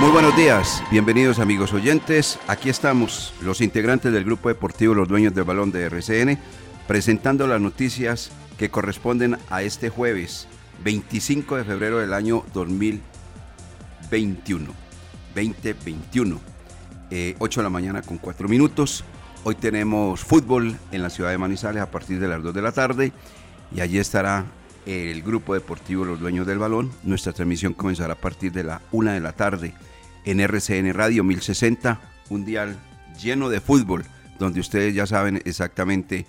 Muy buenos días, bienvenidos amigos oyentes. Aquí estamos, los integrantes del grupo deportivo Los Dueños del Balón de RCN, presentando las noticias que corresponden a este jueves 25 de febrero del año 2021. 2021, 8 eh, de la mañana con 4 minutos. Hoy tenemos fútbol en la ciudad de Manizales a partir de las 2 de la tarde y allí estará el grupo deportivo Los Dueños del Balón. Nuestra transmisión comenzará a partir de la 1 de la tarde en RCN Radio 1060, un dial lleno de fútbol, donde ustedes ya saben exactamente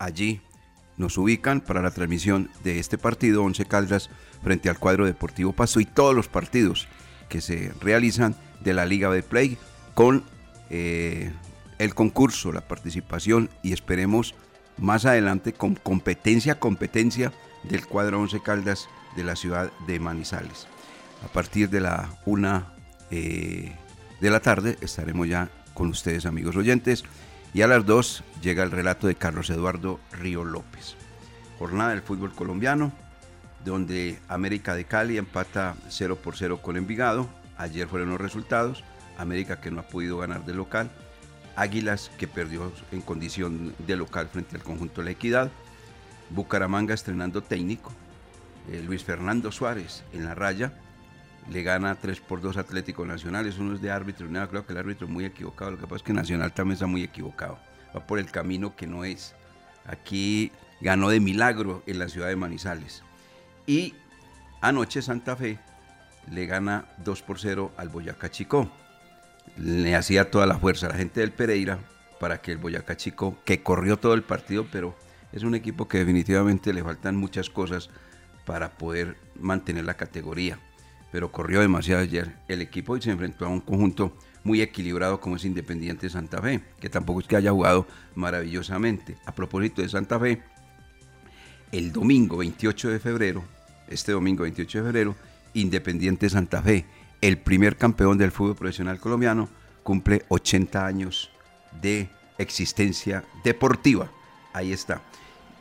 allí nos ubican para la transmisión de este partido, Once Caldas frente al cuadro Deportivo Paso y todos los partidos que se realizan de la Liga de Play con eh, el concurso, la participación y esperemos más adelante con competencia, competencia del cuadro Once Caldas de la ciudad de Manizales. A partir de la una eh, de la tarde estaremos ya con ustedes amigos oyentes y a las 2 llega el relato de Carlos Eduardo Río López. Jornada del fútbol colombiano donde América de Cali empata 0 por 0 con Envigado. Ayer fueron los resultados. América que no ha podido ganar de local. Águilas que perdió en condición de local frente al conjunto de la Equidad. Bucaramanga estrenando técnico. Eh, Luis Fernando Suárez en la raya le gana 3 por 2 Atlético Nacional, eso no es de árbitro, nada, creo que el árbitro es muy equivocado, lo que pasa es que Nacional también está muy equivocado, va por el camino que no es. Aquí ganó de milagro en la ciudad de Manizales. Y anoche Santa Fe le gana 2 por 0 al Boyacá Chico. Le hacía toda la fuerza a la gente del Pereira para que el Boyacá Chico, que corrió todo el partido, pero es un equipo que definitivamente le faltan muchas cosas para poder mantener la categoría pero corrió demasiado ayer el equipo y se enfrentó a un conjunto muy equilibrado como es Independiente Santa Fe, que tampoco es que haya jugado maravillosamente. A propósito de Santa Fe, el domingo 28 de febrero, este domingo 28 de febrero, Independiente Santa Fe, el primer campeón del fútbol profesional colombiano, cumple 80 años de existencia deportiva. Ahí está.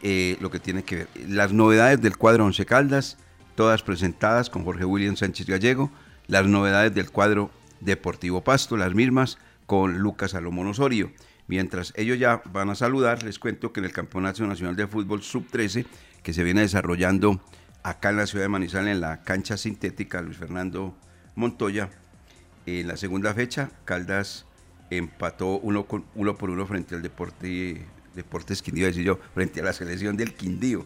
Eh, lo que tiene que ver. Las novedades del cuadro Once Caldas, todas presentadas con Jorge William Sánchez Gallego, las novedades del cuadro Deportivo Pasto, las mismas con Lucas Salomón Osorio. Mientras ellos ya van a saludar, les cuento que en el Campeonato Nacional de Fútbol Sub-13, que se viene desarrollando acá en la ciudad de Manizales, en la cancha sintética Luis Fernando Montoya, en la segunda fecha, Caldas empató uno, por uno frente al Deporte, Deportes Quindío, decir yo, frente a la selección del Quindío.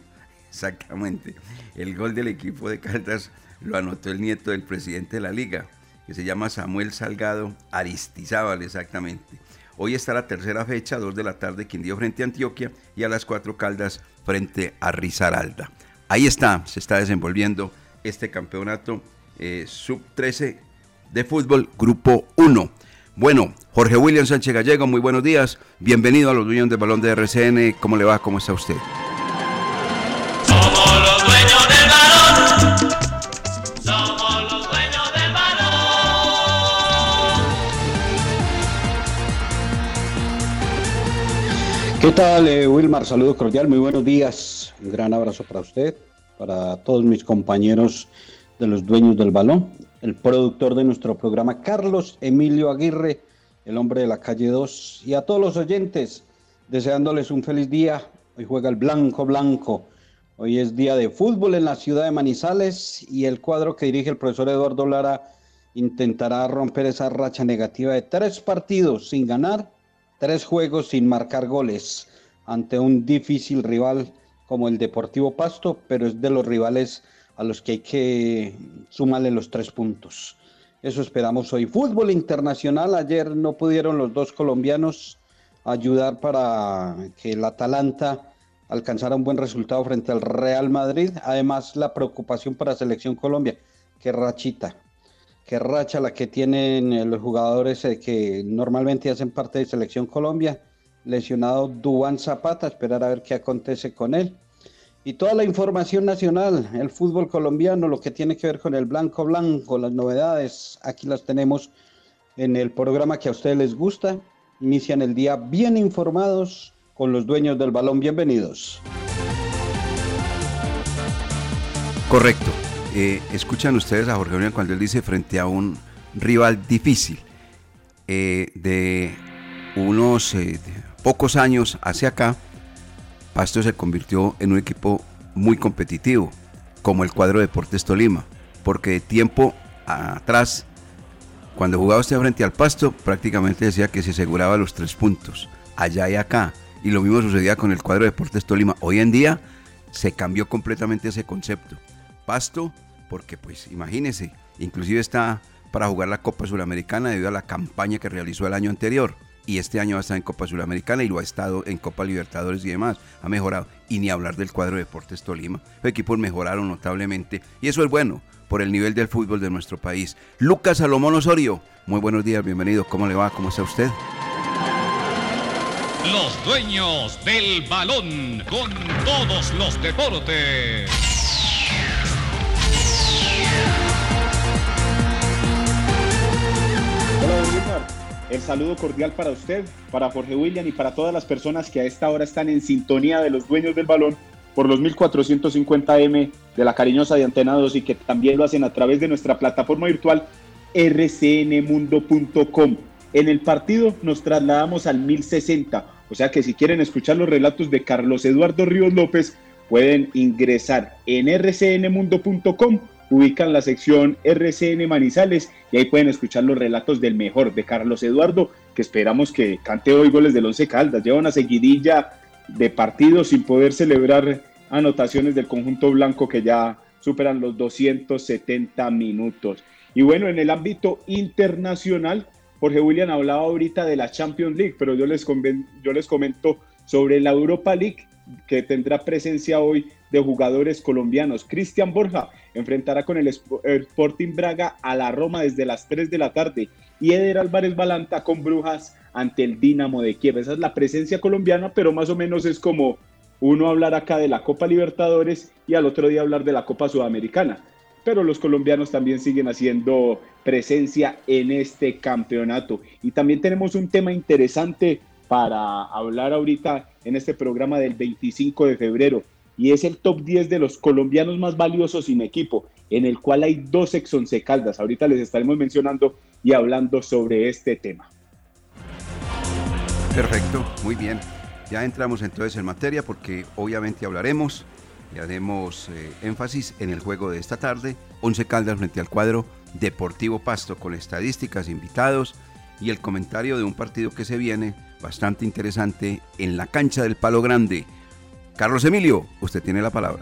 Exactamente. El gol del equipo de Caldas lo anotó el nieto del presidente de la liga, que se llama Samuel Salgado Aristizábal, exactamente. Hoy está la tercera fecha, 2 de la tarde, Quindío frente a Antioquia y a las 4 Caldas frente a Risaralda. Ahí está, se está desenvolviendo este campeonato eh, sub-13 de fútbol, grupo 1. Bueno, Jorge William Sánchez Gallego, muy buenos días. Bienvenido a los dueños del balón de RCN. ¿Cómo le va? ¿Cómo está usted? ¿Qué tal, eh, Wilmar? Saludo cordial, muy buenos días. Un gran abrazo para usted, para todos mis compañeros de los dueños del balón, el productor de nuestro programa, Carlos Emilio Aguirre, el hombre de la calle 2, y a todos los oyentes, deseándoles un feliz día. Hoy juega el Blanco Blanco. Hoy es día de fútbol en la ciudad de Manizales y el cuadro que dirige el profesor Eduardo Lara intentará romper esa racha negativa de tres partidos sin ganar tres juegos sin marcar goles ante un difícil rival como el Deportivo Pasto, pero es de los rivales a los que hay que sumarle los tres puntos. Eso esperamos hoy. Fútbol internacional, ayer no pudieron los dos colombianos ayudar para que el Atalanta alcanzara un buen resultado frente al Real Madrid. Además, la preocupación para Selección Colombia, que rachita, qué racha la que tienen eh, los jugadores eh, que normalmente hacen parte de Selección Colombia. Lesionado Duan Zapata, esperar a ver qué acontece con él. Y toda la información nacional, el fútbol colombiano, lo que tiene que ver con el blanco blanco, las novedades, aquí las tenemos en el programa que a ustedes les gusta. Inician el día bien informados con los dueños del balón. Bienvenidos. Correcto. Eh, escuchan ustedes a Jorge William cuando él dice frente a un rival difícil. Eh, de unos eh, pocos años hacia acá, Pasto se convirtió en un equipo muy competitivo, como el cuadro Deportes Tolima, porque de tiempo atrás, cuando jugaba usted frente al Pasto, prácticamente decía que se aseguraba los tres puntos, allá y acá. Y lo mismo sucedía con el cuadro Deportes Tolima. Hoy en día se cambió completamente ese concepto. Pasto, porque pues imagínense, inclusive está para jugar la Copa Suramericana debido a la campaña que realizó el año anterior. Y este año va a estar en Copa Suramericana y lo ha estado en Copa Libertadores y demás. Ha mejorado. Y ni hablar del cuadro de Deportes Tolima. Los equipos mejoraron notablemente. Y eso es bueno por el nivel del fútbol de nuestro país. Lucas Salomón Osorio. Muy buenos días, bienvenido. ¿Cómo le va? ¿Cómo está usted? Los dueños del balón con todos los deportes. El saludo cordial para usted, para Jorge William y para todas las personas que a esta hora están en sintonía de los dueños del balón por los 1450M de la cariñosa de Antena 2 y que también lo hacen a través de nuestra plataforma virtual rcnmundo.com. En el partido nos trasladamos al 1060, o sea que si quieren escuchar los relatos de Carlos Eduardo Ríos López, pueden ingresar en rcnmundo.com ubican la sección RCN Manizales y ahí pueden escuchar los relatos del mejor de Carlos Eduardo, que esperamos que cante hoy goles del Once Caldas. Lleva una seguidilla de partidos sin poder celebrar anotaciones del conjunto blanco que ya superan los 270 minutos. Y bueno, en el ámbito internacional, Jorge William hablaba ahorita de la Champions League, pero yo les, yo les comento sobre la Europa League que tendrá presencia hoy de jugadores colombianos. Cristian Borja enfrentará con el Sporting Braga a la Roma desde las 3 de la tarde y Eder Álvarez Balanta con Brujas ante el Dinamo de Kiev. Esa es la presencia colombiana, pero más o menos es como uno hablar acá de la Copa Libertadores y al otro día hablar de la Copa Sudamericana. Pero los colombianos también siguen haciendo presencia en este campeonato. Y también tenemos un tema interesante para hablar ahorita en este programa del 25 de febrero y es el top 10 de los colombianos más valiosos sin equipo, en el cual hay dos ex once caldas. Ahorita les estaremos mencionando y hablando sobre este tema. Perfecto, muy bien. Ya entramos entonces en materia porque obviamente hablaremos y haremos eh, énfasis en el juego de esta tarde. Once Caldas frente al cuadro Deportivo Pasto con estadísticas, invitados y el comentario de un partido que se viene bastante interesante en la cancha del Palo Grande Carlos Emilio, usted tiene la palabra.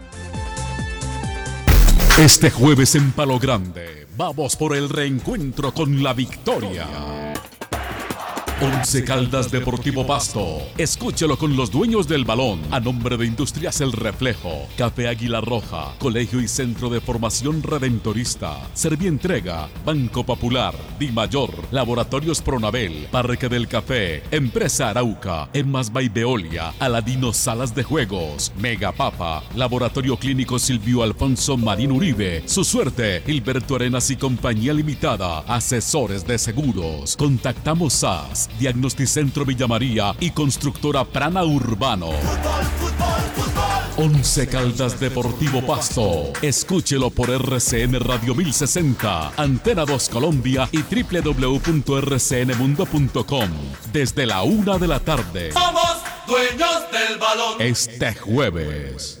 Este jueves en Palo Grande, vamos por el reencuentro con la victoria. Once Caldas Deportivo Pasto. Escúchelo con los dueños del balón. A nombre de Industrias El Reflejo, Café Águila Roja, Colegio y Centro de Formación Redentorista, Servientrega, Banco Popular, Di Mayor, Laboratorios Pronabel, Parque del Café, Empresa Arauca, Emas Veolia, Aladino Salas de Juegos, Mega Papa, Laboratorio Clínico Silvio Alfonso Marín Uribe, Su Suerte, Gilberto Arenas y Compañía Limitada, Asesores de Seguros. Contactamos a más, Diagnosticentro Villa María y Constructora Prana Urbano. Once Caldas Deportivo Pasto. Escúchelo por RCN Radio 1060, Antena 2 Colombia y www.rcnmundo.com desde la una de la tarde. Somos dueños del balón. Este jueves.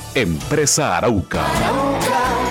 Empresa Arauca.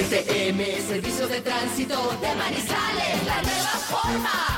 STM, Servicio de Tránsito de Manizales, la nueva forma.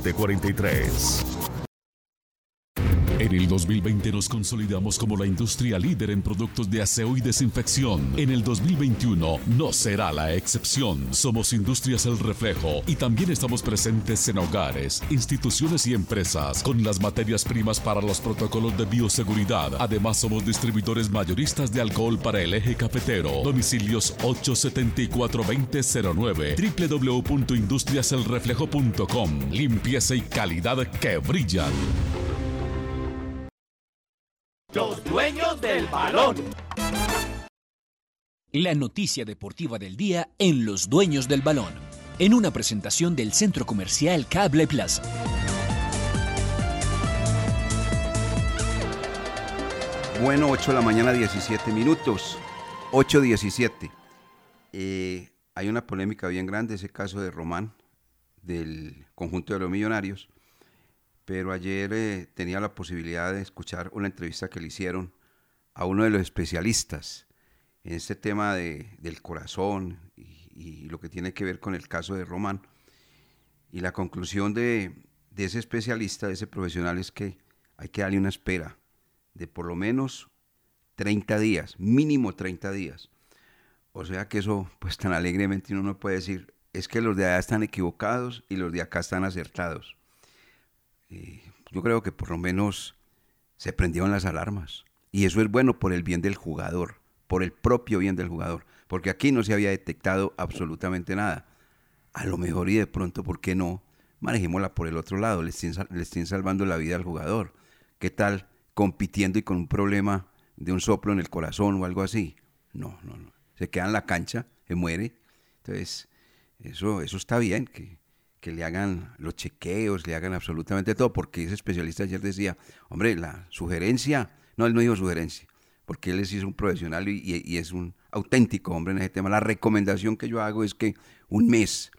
743 el 2020 nos consolidamos como la industria líder en productos de aseo y desinfección. En el 2021 no será la excepción. Somos Industrias El Reflejo y también estamos presentes en hogares, instituciones y empresas con las materias primas para los protocolos de bioseguridad. Además somos distribuidores mayoristas de alcohol para el eje cafetero. Domicilios 874-2009 www.industriaselreflejo.com Limpieza y calidad que brillan. Del balón. La noticia deportiva del día en Los Dueños del Balón, en una presentación del Centro Comercial Cable Plaza. Bueno, 8 de la mañana, 17 minutos. 8.17. Eh, hay una polémica bien grande, ese caso de Román, del conjunto de los millonarios. Pero ayer eh, tenía la posibilidad de escuchar una entrevista que le hicieron a uno de los especialistas en este tema de, del corazón y, y lo que tiene que ver con el caso de Román. Y la conclusión de, de ese especialista, de ese profesional, es que hay que darle una espera de por lo menos 30 días, mínimo 30 días. O sea que eso, pues tan alegremente uno no puede decir, es que los de allá están equivocados y los de acá están acertados. yo creo que por lo menos se prendieron las alarmas. Y eso es bueno por el bien del jugador, por el propio bien del jugador. Porque aquí no se había detectado absolutamente nada. A lo mejor y de pronto, ¿por qué no? Manejémosla por el otro lado, le estén, salvando la vida al jugador. ¿Qué tal compitiendo y con un problema de un soplo en el corazón o algo así? No, no, no. Se queda en la cancha, se muere. Entonces, eso, eso está bien, que, que le hagan los chequeos, le hagan absolutamente todo, porque ese especialista ayer decía, hombre, la sugerencia, no, él no dijo sugerencia, porque él es un profesional y, es un auténtico hombre en ese tema. La recomendación que yo hago es que un mes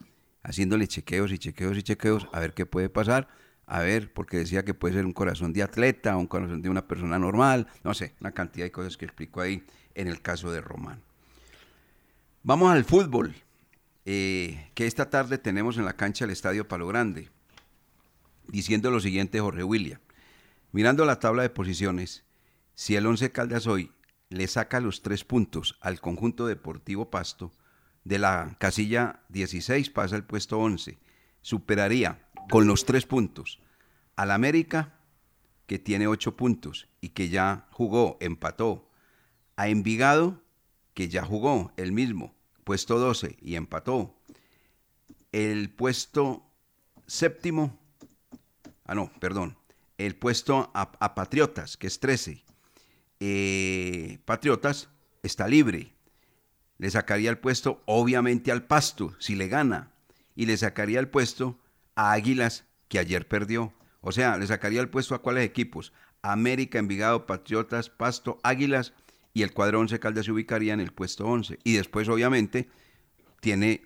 haciéndole chequeos y chequeos y chequeos, a ver qué puede pasar, a ver, porque decía que puede ser un corazón de atleta, un corazón de una persona normal, no sé, una cantidad de cosas que explico ahí en el caso de Román. Vamos al fútbol. Eh, que esta tarde tenemos en la cancha del Estadio Palo Grande, diciendo lo siguiente Jorge William. Mirando la tabla de posiciones, si el Once Caldas hoy le saca los tres puntos al conjunto deportivo Pasto, de la casilla 16 pasa al puesto 11, superaría con los tres puntos al América, que tiene ocho puntos y que ya jugó, empató, a Envigado, que ya jugó el mismo, puesto 12 y empató. El puesto séptimo, ah no, perdón, el puesto a, Patriotas, que es 13. Eh, Patriotas está libre. Le sacaría el puesto obviamente al Pasto, si le gana. Y le sacaría el puesto a Águilas, que ayer perdió. O sea, le sacaría el puesto a cuáles equipos. América, Envigado, Patriotas, Pasto, Águilas y el cuadro 11 Caldas se ubicaría en el puesto 11. Y después, obviamente, tiene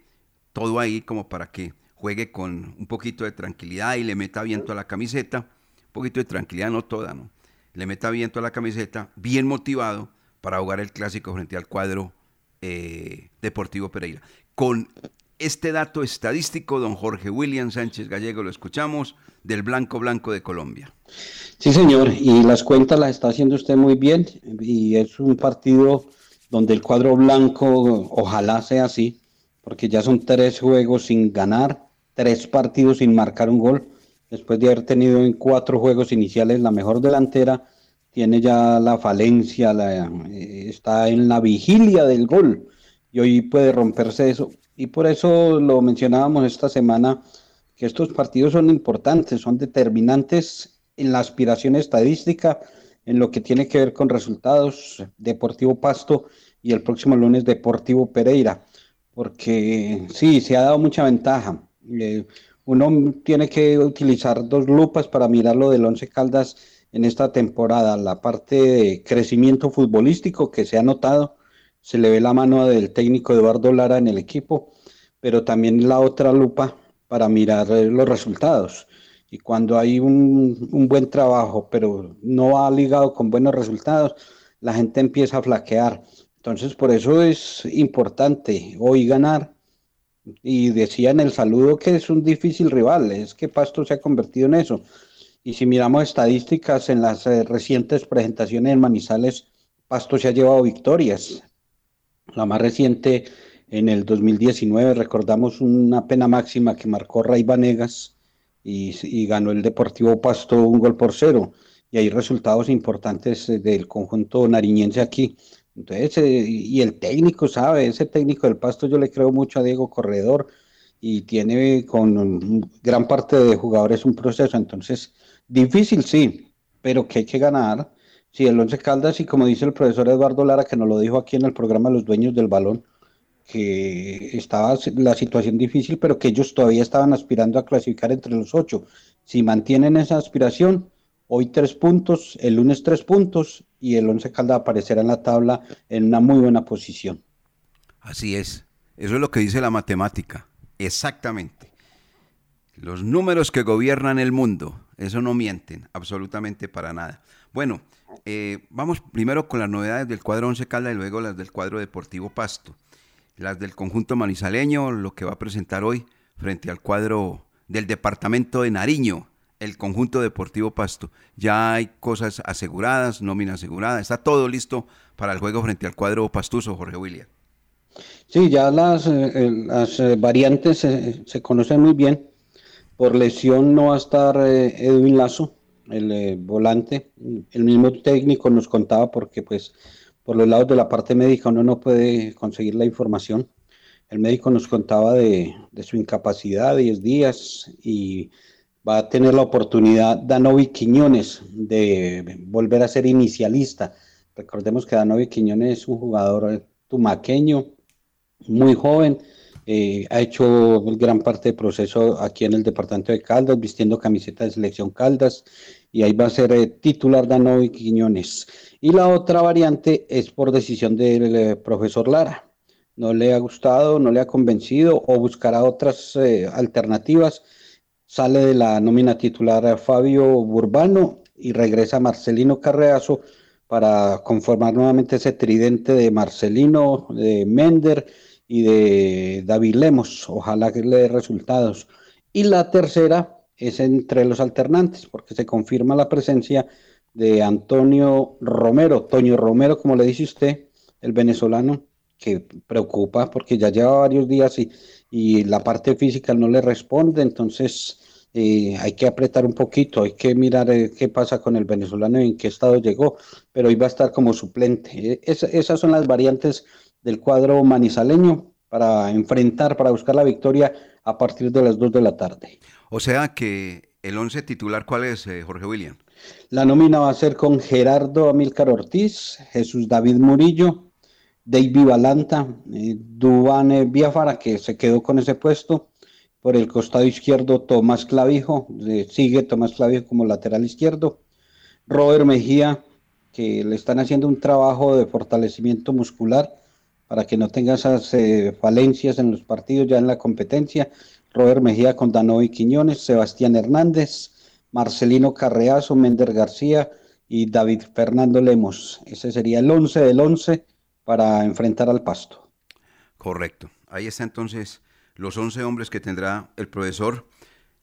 todo ahí como para que juegue con un poquito de tranquilidad y le meta viento a la camiseta. Un poquito de tranquilidad, no toda, ¿no? Le meta viento a la camiseta, bien motivado para jugar el clásico frente al cuadro eh, Deportivo Pereira. Con este dato estadístico, don Jorge William Sánchez Gallego, lo escuchamos, del Blanco Blanco de Colombia. Sí, señor, y las cuentas las está haciendo usted muy bien, y es un partido donde el cuadro blanco ojalá sea así, porque ya son tres juegos sin ganar, tres partidos sin marcar un gol, después de haber tenido en cuatro juegos iniciales la mejor delantera, tiene ya la falencia, eh, está en la vigilia del gol, y hoy puede romperse eso, y por eso lo mencionábamos esta semana, que estos partidos son importantes, son determinantes en la aspiración estadística, en lo que tiene que ver con resultados, Deportivo Pasto y el próximo lunes Deportivo Pereira, porque sí, se ha dado mucha ventaja. Eh, uno tiene que utilizar dos lupas para mirar lo del Once Caldas en esta temporada, la parte de crecimiento futbolístico que se ha notado, se le ve la mano del técnico Eduardo Lara en el equipo, pero también la otra lupa para mirar eh, los resultados. Y cuando hay un, buen trabajo, pero no va ligado con buenos resultados, la gente empieza a flaquear. Entonces, por eso es importante hoy ganar. Y decía en el saludo que es un difícil rival, es que Pasto se ha convertido en eso. Y si miramos estadísticas en las eh, recientes presentaciones en Manizales, Pasto se ha llevado victorias. La más reciente en el 2019 recordamos una pena máxima que marcó Ray Vanegas y, ganó el Deportivo Pasto un gol por cero. Y hay resultados importantes eh, del conjunto nariñense aquí. Entonces, eh, y el técnico, ¿sabe? Ese técnico del Pasto yo le creo mucho a Diego Corredor y tiene con gran parte de jugadores un proceso. Entonces, difícil sí, pero que hay que ganar. Si el Once Caldas, y como dice el profesor Eduardo Lara, que nos lo dijo aquí en el programa Los Dueños del Balón, que estaba la situación difícil, pero que ellos todavía estaban aspirando a clasificar entre los ocho. Si mantienen esa aspiración, hoy tres puntos, el lunes tres puntos y el Once Calda aparecerá en la tabla en una muy buena posición. Así es, eso es lo que dice la matemática, exactamente. Los números que gobiernan el mundo, eso no mienten absolutamente para nada. Bueno, eh, vamos primero con las novedades del cuadro Once Calda y luego las del cuadro Deportivo Pasto las del conjunto manizaleño, lo que va a presentar hoy frente al cuadro del departamento de Nariño, el conjunto deportivo Pasto. Ya hay cosas aseguradas, nómina asegurada, está todo listo para el juego frente al cuadro pastuso, Jorge William. Sí, ya las, eh, eh, variantes se conocen muy bien. Por lesión no va a estar eh, Edwin Lazo, el volante. El mismo técnico nos contaba porque pues por los lados de la parte médica uno no puede conseguir la información. El médico nos contaba de, de su incapacidad, 10 días, y va a tener la oportunidad Danovi Quiñones de volver a ser inicialista. Recordemos que Danovi Quiñones es un jugador tumaqueño, muy joven, eh, ha hecho gran parte del proceso aquí en el departamento de Caldas, vistiendo camiseta de selección Caldas, y ahí va a ser eh, titular Danovi Quiñones. Y la otra variante es por decisión del eh, profesor Lara. No le ha gustado, no le ha convencido o buscará otras eh, alternativas. Sale de la nómina titular a Fabio Burbano y regresa Marcelino Carreazo para conformar nuevamente ese tridente de Marcelino, de Mender y de David Lemos. Ojalá que le dé resultados. Y la tercera es entre los alternantes, porque se confirma la presencia de Antonio Romero, Toño Romero, como le dice usted, el venezolano, que preocupa porque ya lleva varios días y, y la parte física no le responde, entonces eh, hay que apretar un poquito, hay que mirar eh, qué pasa con el venezolano y en qué estado llegó, pero va a estar como suplente. Eh, es- esas son las variantes del cuadro manizaleño para enfrentar, para buscar la victoria a partir de las 2 de la tarde. O sea que el 11 titular, ¿cuál es, eh, Jorge William? La nómina va a ser con Gerardo Amílcar Ortiz, Jesús David Murillo, David Balanta, eh, Duván eh, Biafara, que se quedó con ese puesto. Por el costado izquierdo, Tomás Clavijo, sigue Tomás Clavijo como lateral izquierdo. Robert Mejía, que le están haciendo un trabajo de fortalecimiento muscular para que no tenga esas eh, falencias en los partidos ya en la competencia. Robert Mejía con Danovi Quiñones, Sebastián Hernández, Marcelino Carreazo, Mender García y David Fernando Lemos. Ese sería el 11 del 11 para enfrentar al Pasto. Correcto. Ahí está entonces los 11 hombres que tendrá el profesor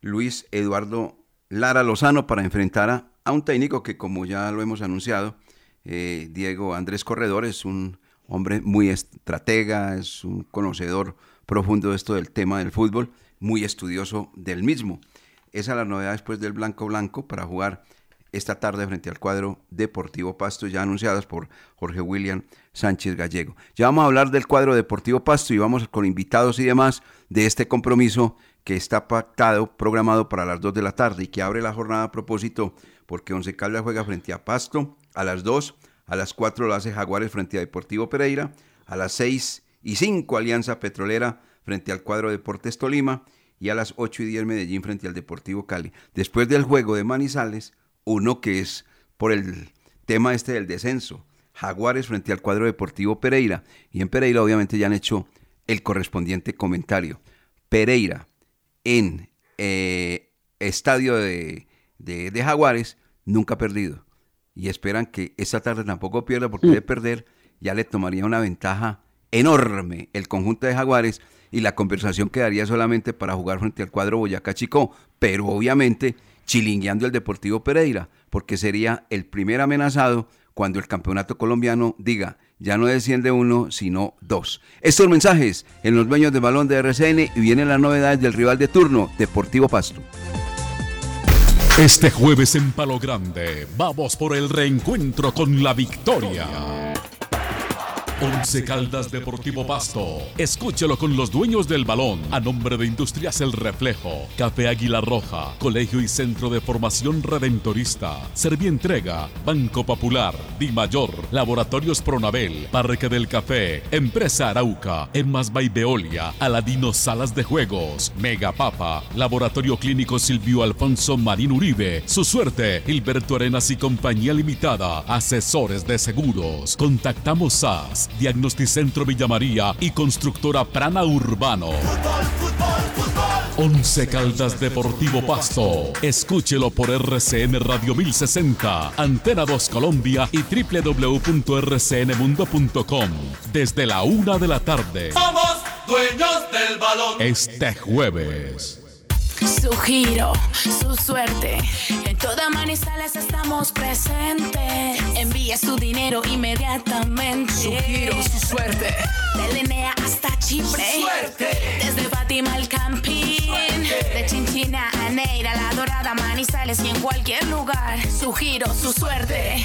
Luis Eduardo Lara Lozano para enfrentar a, un técnico que, como ya lo hemos anunciado, eh, Diego Andrés Corredor es un hombre muy estratega, es un conocedor profundo de esto del tema del fútbol, muy estudioso del mismo. Esa es la novedad después del Blanco Blanco para jugar esta tarde frente al cuadro Deportivo Pasto, ya anunciadas por Jorge William Sánchez Gallego. Ya vamos a hablar del cuadro Deportivo Pasto y vamos con invitados y demás de este compromiso que está pactado, programado para las 2 de la tarde y que abre la jornada a propósito porque Once Caldas juega frente a Pasto a las 2, a las 4 lo hace Jaguares frente a Deportivo Pereira, a las 6 y 5 Alianza Petrolera frente al cuadro Deportes Tolima y a las 8 y 10 Medellín frente al Deportivo Cali. Después del juego de Manizales, uno que es por el tema este del descenso, Jaguares frente al cuadro Deportivo Pereira. Y en Pereira obviamente ya han hecho el correspondiente comentario. Pereira en eh, estadio de, de, de Jaguares nunca ha perdido. Y esperan que esta tarde tampoco pierda porque de perder ya le tomaría una ventaja enorme el conjunto de Jaguares y la conversación quedaría solamente para jugar frente al cuadro Boyacá Chico, pero obviamente chilingueando el Deportivo Pereira, porque sería el primer amenazado cuando el campeonato colombiano diga, ya no desciende uno, sino dos. Estos mensajes en los dueños del balón de RCN y vienen las novedades del rival de turno, Deportivo Pasto. Este jueves en Palo Grande vamos por el reencuentro con la victoria. Once Caldas Deportivo Pasto. Escúchelo con los dueños del balón. A nombre de Industrias El Reflejo, Café Águila Roja, Colegio y Centro de Formación Redentorista, Servientrega, Banco Popular, Di Mayor, Laboratorios Pronabel, Parque del Café, Empresa Arauca, Emas by Veolia, Aladino Salas de Juegos, Mega Papa, Laboratorio Clínico Silvio Alfonso Marín Uribe, Su Suerte, Gilberto Arenas y Compañía Limitada, Asesores de Seguros. Contactamos SAS, Diagnosticentro Villa María y Constructora Prana Urbano. Once Caldas Deportivo Pasto. Escúchelo por RCN Radio 1060, Antena 2 Colombia y www.rcnmundo.com desde la una de la tarde. Somos dueños del balón. Este jueves. Su giro, su suerte. En toda Manizales estamos presentes. Envía su dinero inmediatamente. Su giro, su suerte. De Linea hasta Chipre. Su suerte. Desde Fátima al Campín. De Chinchina a Neira, La Dorada, Manizales y en cualquier lugar. Su giro, su suerte.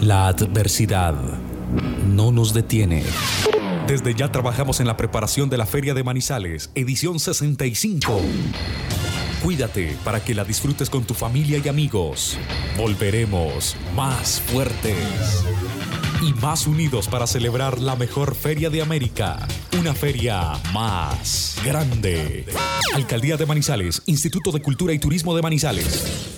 La adversidad no nos detiene. Desde ya trabajamos en la preparación de la Feria de Manizales, edición 65. Cuídate para que la disfrutes con tu familia y amigos. Volveremos más fuertes y más unidos para celebrar la mejor feria de América. Una feria más grande. Alcaldía de Manizales, Instituto de Cultura y Turismo de Manizales.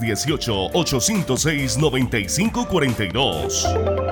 318-806-9542.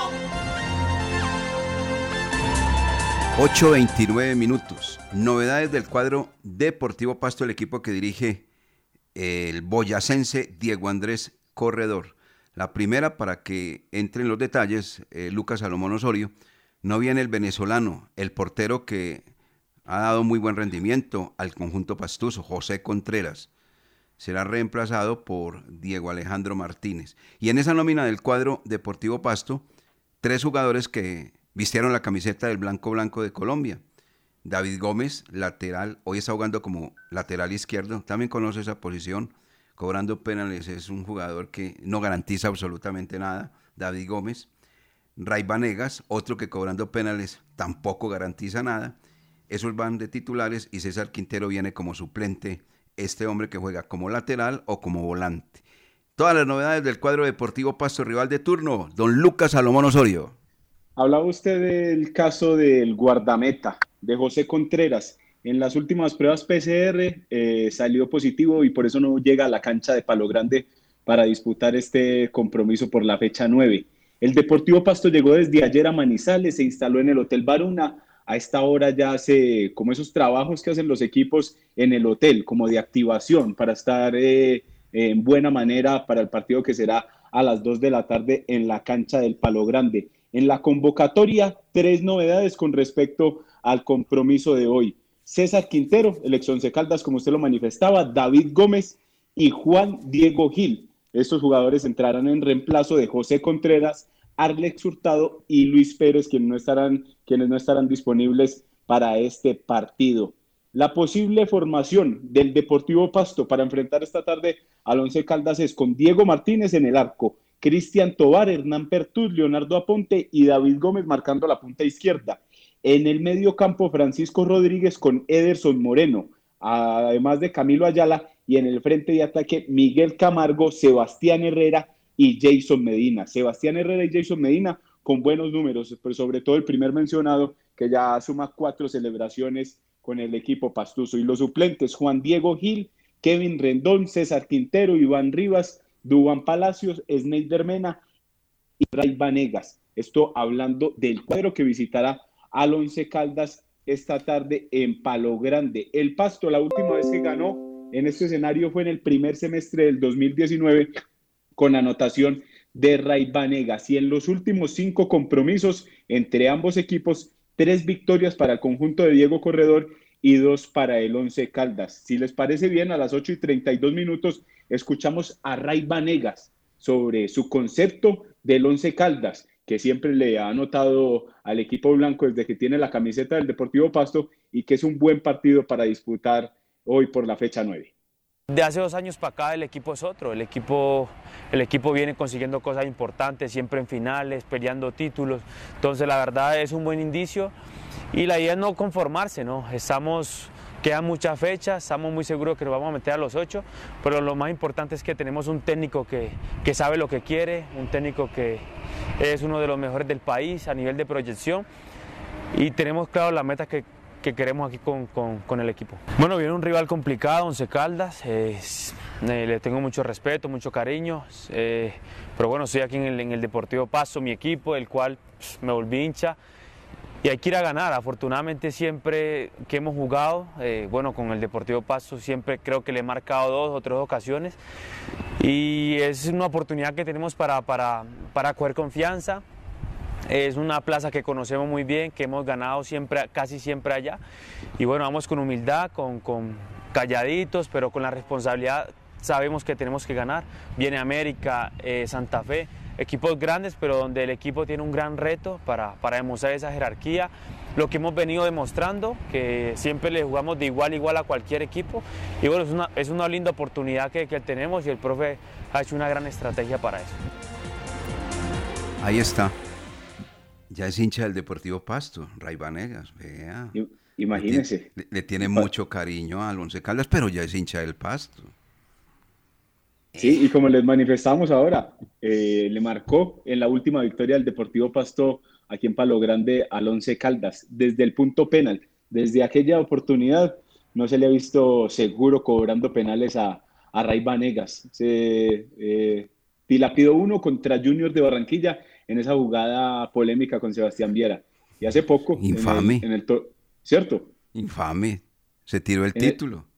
8.29 minutos. Novedades del cuadro Deportivo Pasto, el equipo que dirige el boyacense Diego Andrés Corredor. La primera, para que entren los detalles, eh, Lucas Salomón Osorio, no viene el venezolano, el portero que ha dado muy buen rendimiento al conjunto pastuso, José Contreras. Será reemplazado por Diego Alejandro Martínez. Y en esa nómina del cuadro Deportivo Pasto, tres jugadores que vistieron la camiseta del Blanco Blanco de Colombia. David Gómez, lateral, hoy está jugando como lateral izquierdo, también conoce esa posición, cobrando penales, es un jugador que no garantiza absolutamente nada, David Gómez. Ray Vanegas, otro que cobrando penales tampoco garantiza nada. Esos van de titulares y César Quintero viene como suplente, este hombre que juega como lateral o como volante. Todas las novedades del cuadro deportivo Pasto Rival de turno, don Lucas Salomón Osorio. Hablaba usted del caso del guardameta de José Contreras. En las últimas pruebas PCR eh, salió positivo y por eso no llega a la cancha de Palo Grande para disputar este compromiso por la fecha 9. El Deportivo Pasto llegó desde ayer a Manizales, se instaló en el Hotel Baruna. A esta hora ya hace como esos trabajos que hacen los equipos en el hotel, como de activación, para estar eh, en buena manera para el partido que será a las 2 de la tarde en la cancha del Palo Grande. En la convocatoria, tres novedades con respecto al compromiso de hoy. César Quintero, el Caldas, como usted lo manifestaba, David Gómez y Juan Diego Gil. Estos jugadores entrarán en reemplazo de José Contreras, Arlex Hurtado y Luis Pérez, quienes no estarán, quienes no estarán disponibles para este partido. La posible formación del Deportivo Pasto para enfrentar esta tarde al Once Caldas es con Diego Martínez en el arco, Cristian Tobar, Hernán Pertuz, Leonardo Aponte y David Gómez marcando la punta izquierda. En el medio campo, Francisco Rodríguez con Ederson Moreno, además de Camilo Ayala, y en el frente de ataque, Miguel Camargo, Sebastián Herrera y Jason Medina. Sebastián Herrera y Jason Medina con buenos números, pero sobre todo el primer mencionado, que ya suma cuatro celebraciones con el equipo pastuso. Y los suplentes, Juan Diego Gil, Kevin Rendón, César Quintero, Iván Rivas, Dubán Palacios, Sneider Mena y Ray Vanegas. Esto hablando del cuadro que visitará al Once Caldas esta tarde en Palo Grande. El Pasto, la última vez que ganó en este escenario fue en el primer semestre del 2019 con anotación de Ray Vanegas. Y en los últimos cinco compromisos entre ambos equipos, tres victorias para el conjunto de Diego Corredor y dos para el Once Caldas. Si les parece bien, a las 8 y 32 minutos escuchamos a Ray Vanegas sobre su concepto del Once Caldas, que siempre le ha anotado al equipo blanco desde que tiene la camiseta del Deportivo Pasto y que es un buen partido para disputar hoy por la fecha 9. De hace dos años para acá el equipo es otro, el equipo, el equipo viene consiguiendo cosas importantes, siempre en finales, peleando títulos, entonces la verdad es un buen indicio y la idea es no conformarse, ¿no? Estamos, quedan muchas fechas, estamos muy seguros que nos vamos a meter a los ocho, pero lo más importante es que tenemos un técnico que, que sabe lo que quiere, un técnico que es uno de los mejores del país a nivel de proyección y tenemos claro las metas que, que queremos aquí con, con, con, el equipo. Bueno, viene un rival complicado, Once Caldas, eh, le tengo mucho respeto, mucho cariño, eh, pero bueno, estoy aquí en el, en el Deportivo Paso, mi equipo, el cual pues, me volví hincha y hay que ir a ganar. Afortunadamente siempre que hemos jugado, eh, bueno, con el Deportivo Paso siempre creo que le he marcado dos o tres ocasiones y es una oportunidad que tenemos para, para, para coger confianza. Es una plaza que conocemos muy bien, que hemos ganado siempre, casi siempre allá. Y bueno, vamos con humildad, con, con calladitos, pero con la responsabilidad sabemos que tenemos que ganar. Viene América, eh, Santa Fe, equipos grandes, pero donde el equipo tiene un gran reto para, para demostrar esa jerarquía. Lo que hemos venido demostrando, que siempre le jugamos de igual a igual a cualquier equipo. Y bueno, es una, es una linda oportunidad que, que tenemos y el profe ha hecho una gran estrategia para eso. Ahí está. Ya es hincha del Deportivo Pasto, Ray Vanegas, vea. Imagínese. Le, le, tiene mucho cariño al Once Caldas, pero ya es hincha del Pasto. Sí, y como les manifestamos ahora, eh, le marcó en la última victoria del Deportivo Pasto aquí en Palo Grande al Once Caldas, desde el punto penal. Desde aquella oportunidad no se le ha visto seguro cobrando penales a, a Ray Vanegas. Se eh, dilapidó uno contra Junior de Barranquilla en esa jugada polémica con Sebastián Viera. Y hace poco... Infame. En el, en el ¿Cierto? Infame. Se tiró el en título. El,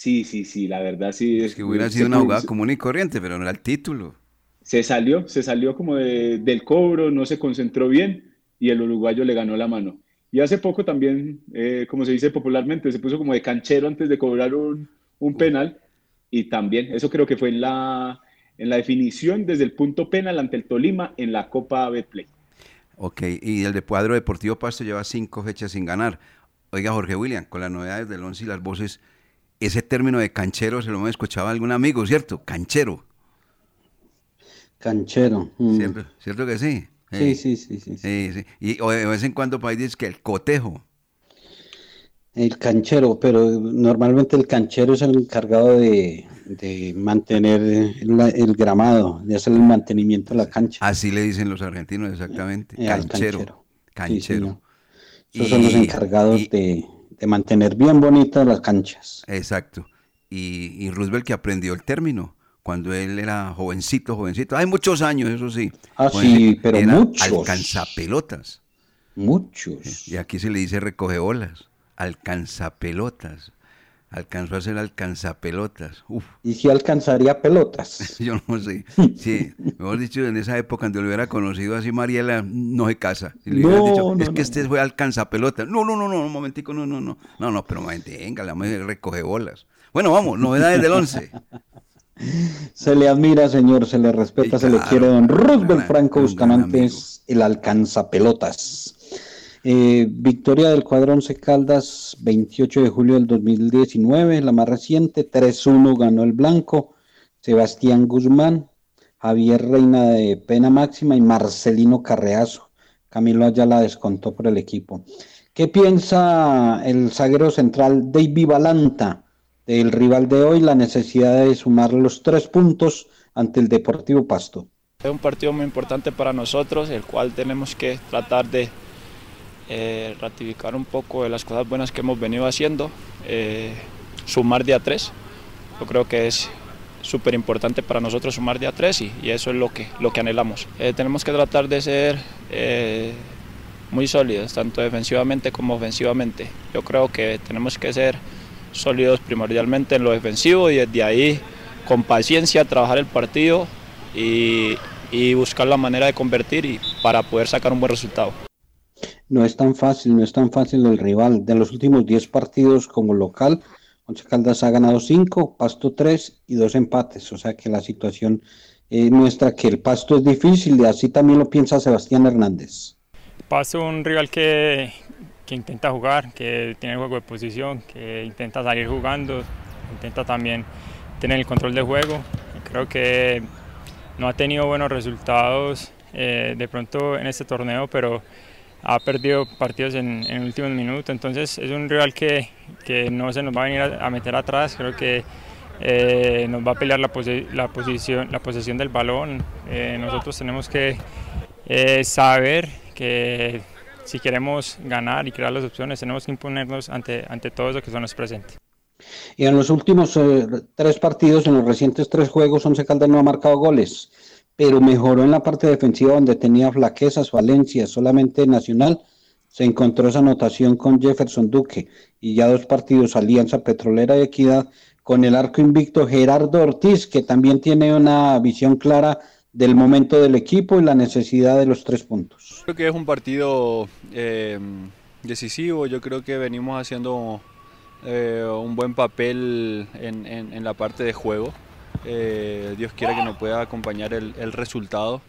Sí, sí, sí, la verdad sí. Es que hubiera sido una jugada común y corriente, pero no era el título. Se salió, se salió como de, del cobro, no se concentró bien y el uruguayo le ganó la mano. Y hace poco también, eh, como se dice popularmente, se puso como de canchero antes de cobrar un, un penal y también, eso creo que fue en la, en la definición desde el punto penal ante el Tolima en la Copa Betplay. Ok, y el de cuadro Deportivo Pasto lleva cinco fechas sin ganar. Oiga, Jorge William, con las novedades del once y las voces ese término de canchero se lo hemos escuchado a algún amigo, ¿cierto? Canchero. Canchero. Mm. ¿Cierto, ¿Cierto, que sí? Sí, sí, sí, sí, sí. sí. Y o de vez en cuando para dices que el cotejo. El canchero, pero normalmente el canchero es el encargado de, de mantener el, el, gramado, de hacer el mantenimiento de la cancha. Así le dicen los argentinos, exactamente. Eh, canchero. Canchero. canchero. Sí, Esos y, son los encargados y, de de mantener bien bonitas las canchas. Exacto. Y, y, Roosevelt que aprendió el término cuando él era jovencito, jovencito. Hay muchos años, eso sí. Ah, sí, pero era muchos. Alcanzapelotas. Muchos. Y aquí se le dice recoge bolas. Alcanzapelotas. Alcanzó a ser alcanzapelotas. Uf. ¿Y si alcanzaría pelotas? Yo no sé. Sí, mejor dicho, en esa época, cuando lo hubiera conocido así, Mariela no se casa. Si le no, dicho, no, es que este fue alcanzapelotas. No, no, no, no, un momentico, no, no, no. No, no, pero venga, la madre recoge bolas. Bueno, vamos, novedades del 11. Se le admira, señor, se le respeta, se claro, le quiere. Don Roosevelt Franco Bustamante el alcanzapelotas. Eh, victoria del cuadro Once Caldas, 28 de julio del 2019, la más reciente, 3-1 ganó el blanco, Sebastián Guzmán, Javier Reina de pena máxima y Marcelino Carreazo. Camilo Ayala descontó por el equipo. ¿Qué piensa el zaguero central David Balanta del rival de hoy, la necesidad de sumar los tres puntos ante el Deportivo Pasto? Es un partido muy importante para nosotros, el cual tenemos que tratar de eh, ratificar un poco de las cosas buenas que hemos venido haciendo, eh, sumar día 3. Yo creo que es súper importante para nosotros sumar día 3 y, eso es lo que, lo que anhelamos. Eh, tenemos que tratar de ser muy sólidos, tanto defensivamente como ofensivamente. Yo creo que tenemos que ser sólidos primordialmente en lo defensivo y desde ahí con paciencia trabajar el partido y, y buscar la manera de convertir y para poder sacar un buen resultado. No es tan fácil, no es tan fácil el rival. De los últimos 10 partidos como local, Once Caldas ha ganado 5, Pasto 3 y 2 empates. O sea que la situación eh, muestra que el Pasto es difícil y así también lo piensa Sebastián Hernández. Pasto es un rival que, que intenta jugar, que tiene juego de posición, que intenta salir jugando, intenta también tener el control de juego. Creo que no ha tenido buenos resultados eh, de pronto en este torneo, pero ha perdido partidos en, en el último minuto, entonces es un rival que, que, no se nos va a venir a, meter atrás, creo que eh, nos va a pelear la, posi la, posición, la posesión del balón, eh, nosotros tenemos que eh, saber que si queremos ganar y crear las opciones tenemos que imponernos ante, ante todo eso que son los presentes. Y en los últimos eh, tres partidos, en los recientes tres juegos, Once Caldas no ha marcado goles pero mejoró en la parte defensiva donde tenía flaquezas, Valencia, solamente Nacional, se encontró esa anotación con Jefferson Duque y ya dos partidos, Alianza Petrolera y Equidad, con el arco invicto Gerardo Ortiz, que también tiene una visión clara del momento del equipo y la necesidad de los tres puntos. Creo que es un partido eh, decisivo, yo creo que venimos haciendo eh, un buen papel en, en la parte de juego. Eh, Dios quiera que nos pueda acompañar el, resultado,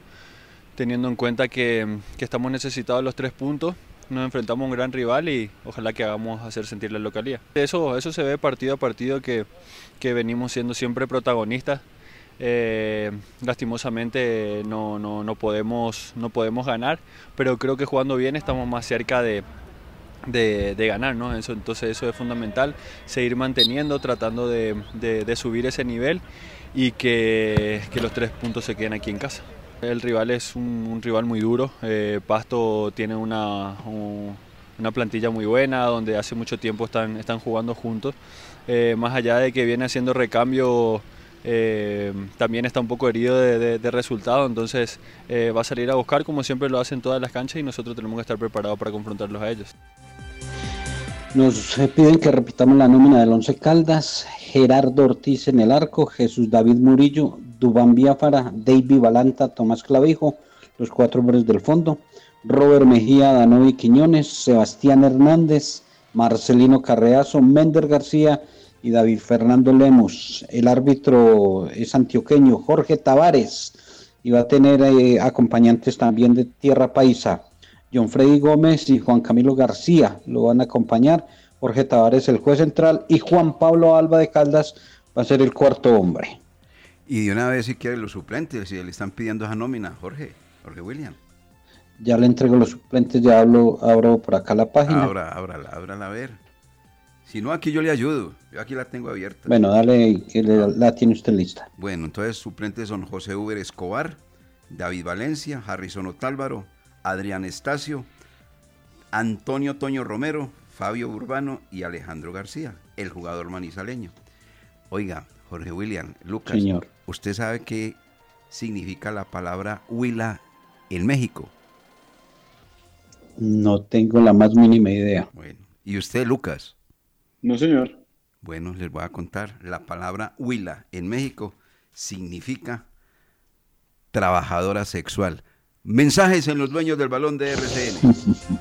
teniendo en cuenta que, estamos necesitados los tres puntos. Nos enfrentamos a un gran rival y ojalá que hagamos hacer sentir la localidad. Eso, eso se ve partido a partido que, que venimos siendo siempre protagonistas. Eh, lastimosamente no, no, no, podemos, no podemos ganar, pero creo que jugando bien estamos más cerca de, de, ganar, ¿no? Entonces eso es fundamental, seguir manteniendo, tratando de, de subir ese nivel y que, que, los tres puntos se queden aquí en casa. El rival es un, un rival muy duro, eh, Pasto tiene una, un, una, plantilla muy buena, donde hace mucho tiempo están, están jugando juntos, eh, más allá de que viene haciendo recambio, eh, también está un poco herido de, de, de resultado, entonces eh, va a salir a buscar como siempre lo hacen todas las canchas y nosotros tenemos que estar preparados para confrontarlos a ellos. Nos piden que repitamos la nómina del Once Caldas, Gerardo Ortiz en el arco, Jesús David Murillo, Dubán Biafara, David Balanta, Tomás Clavijo, los cuatro hombres del fondo, Robert Mejía, Danovi Quiñones, Sebastián Hernández, Marcelino Carreazo, Mender García y David Fernando Lemos. El árbitro es antioqueño, Jorge Tavares, y va a tener eh, acompañantes también de Tierra Paisa. John Freddy Gómez y Juan Camilo García lo van a acompañar. Jorge Tavares, el juez central, y Juan Pablo Alba de Caldas va a ser el cuarto hombre. Y de una vez, si quiere, los suplentes, si le están pidiendo esa nómina, Jorge, Jorge William. Ya le entrego los suplentes, ya hablo, abro por acá la página. Abra, ábrala, ábrala a ver. Si no, aquí yo le ayudo. Yo aquí la tengo abierta. Bueno, dale, que le, la tiene usted lista. Bueno, entonces suplentes son José Uber Escobar, David Valencia, Harrison Otálvaro, Adrián Estacio, Antonio Toño Romero, Fabio Urbano y Alejandro García, el jugador manizaleño. Oiga, Jorge William, Lucas, Señor. ¿usted sabe qué significa la palabra huila en México? No tengo la más mínima idea. Bueno, ¿y usted, Lucas? No, señor. Bueno, les voy a contar. La palabra huila en México significa trabajadora sexual. Mensajes en los dueños del balón de RCN.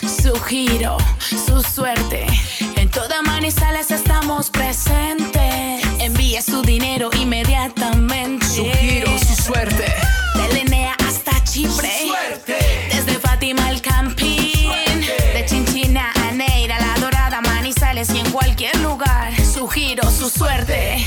su giro, su suerte. En toda Manizales estamos presentes. Envía su dinero inmediatamente. Su giro, su suerte. De Lenea hasta Chipre. Su suerte. Desde Fátima al Campín. Suerte. De Chinchina a Neira, La Dorada, Manizales y en cualquier lugar. Su giro, su suerte.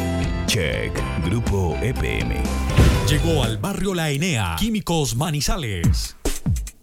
Check, Grupo EPM. Llegó al barrio La Enea, Químicos Manizales.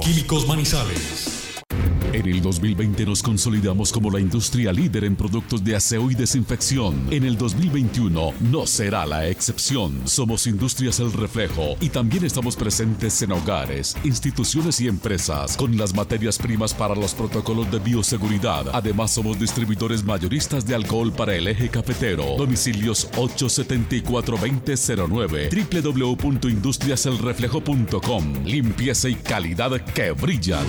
Químicos Manizales. En el 2020 nos consolidamos como la industria líder en productos de aseo y desinfección. En el 2021 no será la excepción. Somos Industrias El Reflejo y también estamos presentes en hogares, instituciones y empresas con las materias primas para los protocolos de bioseguridad. Además somos distribuidores mayoristas de alcohol para el eje cafetero. Domicilios 874-2009 www.industriaselreflejo.com Limpieza y calidad que brillan.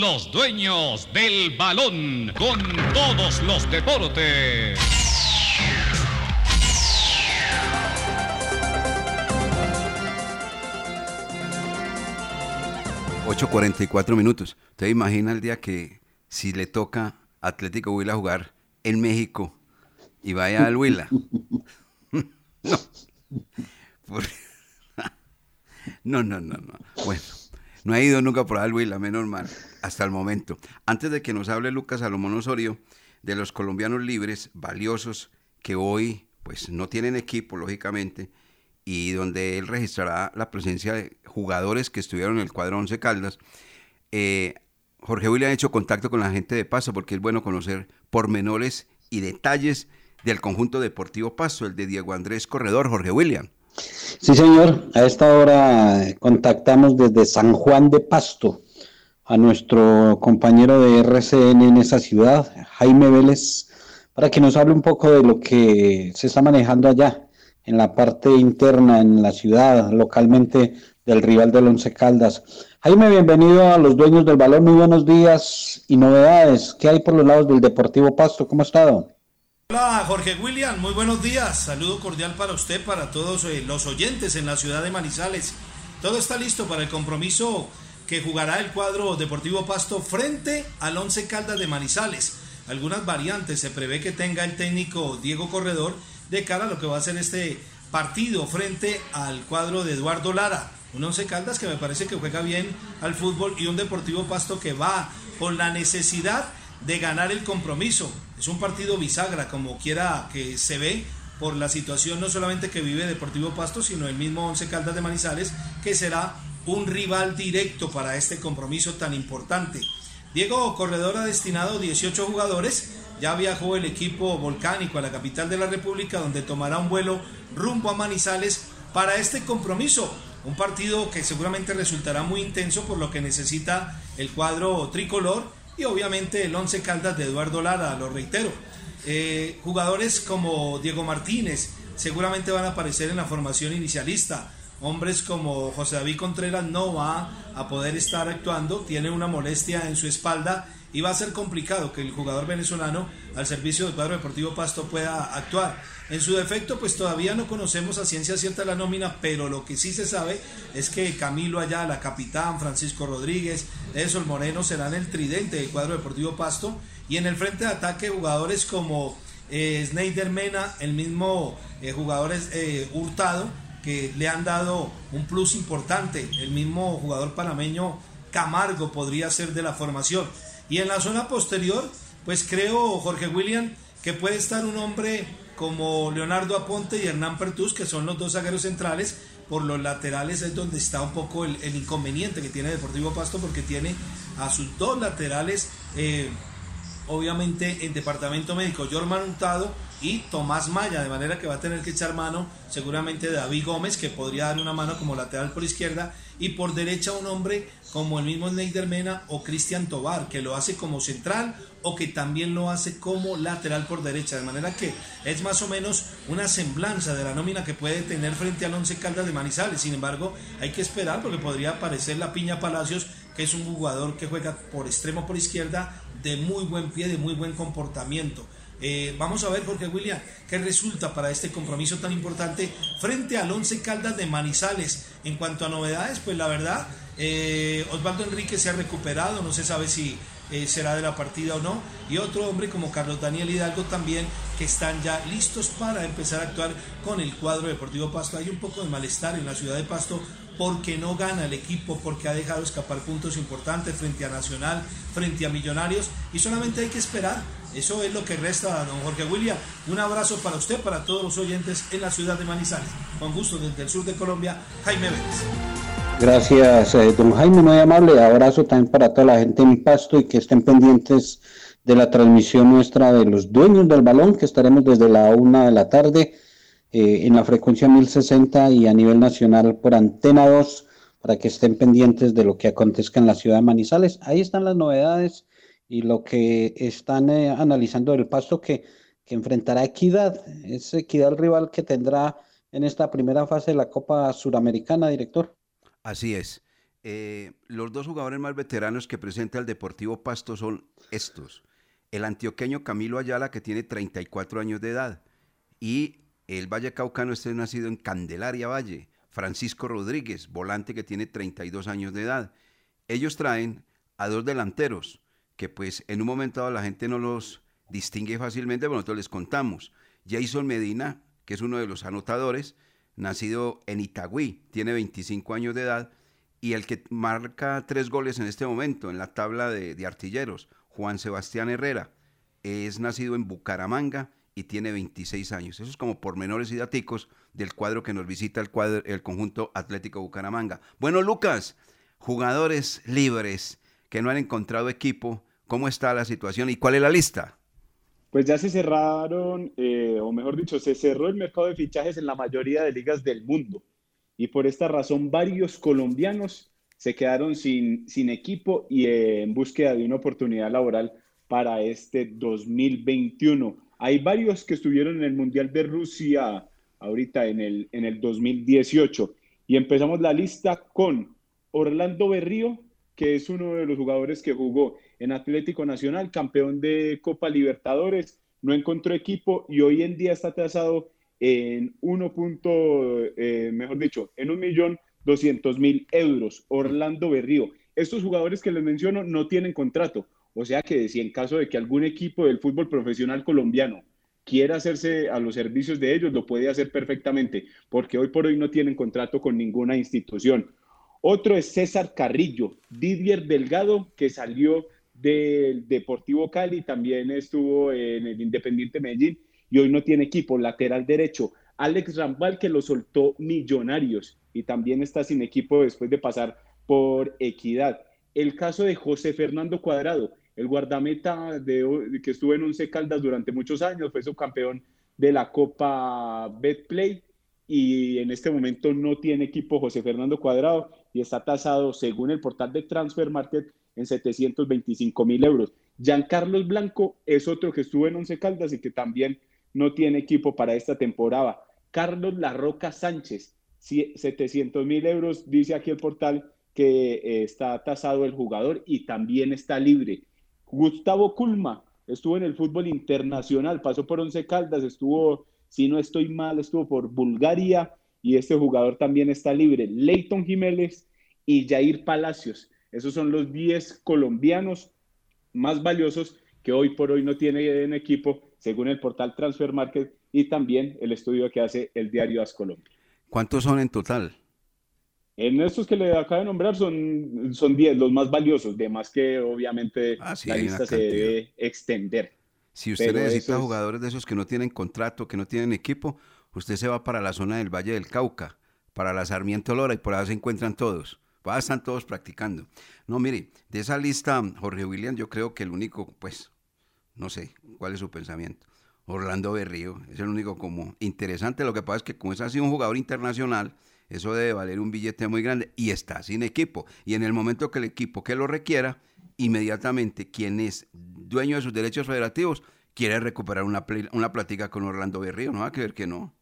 Los dueños del balón con todos los deportes. 8.44 minutos. ¿Usted imagina el día que si le toca Atlético Huila jugar en México y vaya al Huila? no. No, no, no, no. Bueno, no he ido nunca por al Huila, menos mal, hasta el momento. Antes de que nos hable Lucas Salomón Osorio de los colombianos libres, valiosos, que hoy pues no tienen equipo, lógicamente, y donde él registrará la presencia de jugadores que estuvieron en el cuadro Once Caldas. Eh, Jorge William ha hecho contacto con la gente de Pasto porque es bueno conocer pormenores y detalles del conjunto deportivo Pasto, el de Diego Andrés Corredor, Jorge William. Sí, señor. A esta hora contactamos desde San Juan de Pasto a nuestro compañero de RCN en esa ciudad, Jaime Vélez, para que nos hable un poco de lo que se está manejando allá, en la parte interna, en la ciudad, localmente del rival del Once Caldas. Jaime, bienvenido a los dueños del balón. Muy buenos días y novedades. ¿Qué hay por los lados del Deportivo Pasto? ¿Cómo ha estado? Hola Jorge William, muy buenos días. Saludo cordial para usted, para todos eh, los oyentes en la ciudad de Manizales. Todo está listo para el compromiso que jugará el cuadro Deportivo Pasto frente al Once Caldas de Manizales. Algunas variantes se prevé que tenga el técnico Diego Corredor de cara a lo que va a ser este partido frente al cuadro de Eduardo Lara. Un Once Caldas que me parece que juega bien al fútbol y un Deportivo Pasto que va con la necesidad de ganar el compromiso. Es un partido bisagra, como quiera que se ve, por la situación no solamente que vive Deportivo Pasto, sino el mismo Once Caldas de Manizales, que será un rival directo para este compromiso tan importante. Diego Corredor ha destinado 18 jugadores, ya viajó el equipo volcánico a la capital de la República, donde tomará un vuelo rumbo a Manizales para este compromiso. Un partido que seguramente resultará muy intenso por lo que necesita el cuadro tricolor y obviamente el 11 Caldas de Eduardo Lara, lo reitero. Eh, jugadores como Diego Martínez seguramente van a aparecer en la formación inicialista. Hombres como José David Contreras no va a poder estar actuando, tiene una molestia en su espalda y va a ser complicado que el jugador venezolano al servicio del cuadro deportivo Pasto pueda actuar. En su defecto, pues todavía no conocemos a ciencia cierta la nómina, pero lo que sí se sabe es que Camilo Ayala, capitán, Francisco Rodríguez, Edson Moreno serán el tridente del cuadro deportivo Pasto y en el frente de ataque jugadores como eh, Mena, el mismo eh, jugador eh, Hurtado, que le han dado un plus importante, el mismo jugador panameño Camargo podría ser de la formación. Y en la zona posterior, pues creo, Jorge William, que puede estar un hombre como Leonardo Aponte y Hernán Pertús, que son los dos zagueros centrales. Por los laterales es donde está un poco el, inconveniente que tiene Deportivo Pasto, porque tiene a sus dos laterales eh, obviamente en departamento médico Jorman Hurtado y Tomás Maya, de manera que va a tener que echar mano seguramente David Gómez, que podría dar una mano como lateral por izquierda, y por derecha un hombre como el mismo Neider Mena o Cristian Tobar, que lo hace como central o que también lo hace como lateral por derecha, de manera que es más o menos una semblanza de la nómina que puede tener frente al Once Caldas de Manizales. Sin embargo, hay que esperar porque podría aparecer la Piña Palacios, que es un jugador que juega por extremo por izquierda, de muy buen pie, de muy buen comportamiento. Eh, vamos a ver, Jorge William, qué resulta para este compromiso tan importante frente al Once Caldas de Manizales. En cuanto a novedades, pues la verdad, eh, Osvaldo Enrique se ha recuperado, no se sabe si eh, será de la partida o no. Y otro hombre como Carlos Daniel Hidalgo también, que están ya listos para empezar a actuar con el cuadro Deportivo Pasto. Hay un poco de malestar en la ciudad de Pasto porque no gana el equipo, porque ha dejado escapar puntos importantes frente a Nacional, frente a Millonarios, y solamente hay que esperar. Eso es lo que resta, don Jorge William. Un abrazo para usted, para todos los oyentes en la ciudad de Manizales. Con gusto desde el sur de Colombia, Jaime Vélez. Gracias, eh, don Jaime, muy amable. Abrazo también para toda la gente en Pasto y que estén pendientes de la transmisión nuestra de los dueños del balón, que estaremos desde la una de la tarde eh, en la frecuencia 1060 y a nivel nacional por Antena 2, para que estén pendientes de lo que acontezca en la ciudad de Manizales. Ahí están las novedades y lo que están eh, analizando del Pasto que, que enfrentará Equidad. Es Equidad el rival que tendrá en esta primera fase de la Copa Suramericana, director. Así es. Eh, los dos jugadores más veteranos que presenta el Deportivo Pasto son estos. El antioqueño Camilo Ayala, que tiene 34 años de edad, y el Valle Caucano, este es nacido en Candelaria Valle, Francisco Rodríguez, volante que tiene 32 años de edad. Ellos traen a dos delanteros, que pues en un momento dado la gente no los distingue fácilmente, pero nosotros les contamos. Jason Medina, que es uno de los anotadores, nacido en Itagüí, tiene 25 años de edad, y el que marca tres goles en este momento en la tabla de, artilleros, Juan Sebastián Herrera, es nacido en Bucaramanga y tiene 26 años. Eso es como pormenores y daticos del cuadro que nos visita el, cuadro, el conjunto Atlético Bucaramanga. Bueno, Lucas, jugadores libres que no han encontrado equipo, ¿cómo está la situación y cuál es la lista? Pues ya se cerraron, eh, o mejor dicho, se cerró el mercado de fichajes en la mayoría de ligas del mundo. Y por esta razón varios colombianos se quedaron sin, sin equipo y en búsqueda de una oportunidad laboral para este 2021. Hay varios que estuvieron en el Mundial de Rusia ahorita en el, en el 2018. Y empezamos la lista con Orlando Berrío, que es uno de los jugadores que jugó en Atlético Nacional, campeón de Copa Libertadores, no encontró equipo y hoy en día está tasado en 1. Eh, mejor dicho, en un millón mil euros. Orlando Berrío. Estos jugadores que les menciono no tienen contrato. O sea que si en caso de que algún equipo del fútbol profesional colombiano quiera hacerse a los servicios de ellos, lo puede hacer perfectamente, porque hoy por hoy no tienen contrato con ninguna institución. Otro es César Carrillo, Didier Delgado, que salió del Deportivo Cali, también estuvo en el Independiente Medellín y hoy no tiene equipo, lateral derecho. Alex Rambal, que lo soltó Millonarios y también está sin equipo después de pasar por Equidad. El caso de José Fernando Cuadrado, el guardameta de, que estuvo en Once Caldas durante muchos años, fue subcampeón de la Copa Betplay y en este momento no tiene equipo José Fernando Cuadrado y está tasado, según el portal de Transfer Market, en 725 mil euros. Carlos Blanco es otro que estuvo en Once Caldas y que también no tiene equipo para esta temporada. Carlos Larroca Sánchez, 700 mil euros, dice aquí el portal que eh, está tasado el jugador y también está libre. Gustavo Culma estuvo en el fútbol internacional, pasó por Once Caldas, estuvo, si no estoy mal, estuvo por Bulgaria y este jugador también está libre. Leighton Jiménez y Jair Palacios. Esos son los 10 colombianos más valiosos que hoy por hoy no tienen equipo, según el portal Transfer Market y también el estudio que hace el diario As Colombia. ¿Cuántos son en total? En estos que le acabo de nombrar son, son 10, los más valiosos, de más que obviamente ah, la lista se debe extender. Si usted necesita jugadores de esos que no tienen contrato, que no tienen equipo, usted se va para la zona del Valle del Cauca, para la Sarmiento Lora y por ahí se encuentran todos. Están todos practicando. No, mire, de esa lista, Jorge William, yo creo que el único, pues, No sé, ¿cuál es su pensamiento? Orlando Berrío, es el único como interesante. Lo que pasa es que como es así un jugador internacional, eso debe valer un billete muy grande y está sin equipo. Y en el momento que el equipo que lo requiera, inmediatamente quien es dueño de sus derechos federativos quiere recuperar una, pl- una plática con Orlando Berrío. No va a creer que no.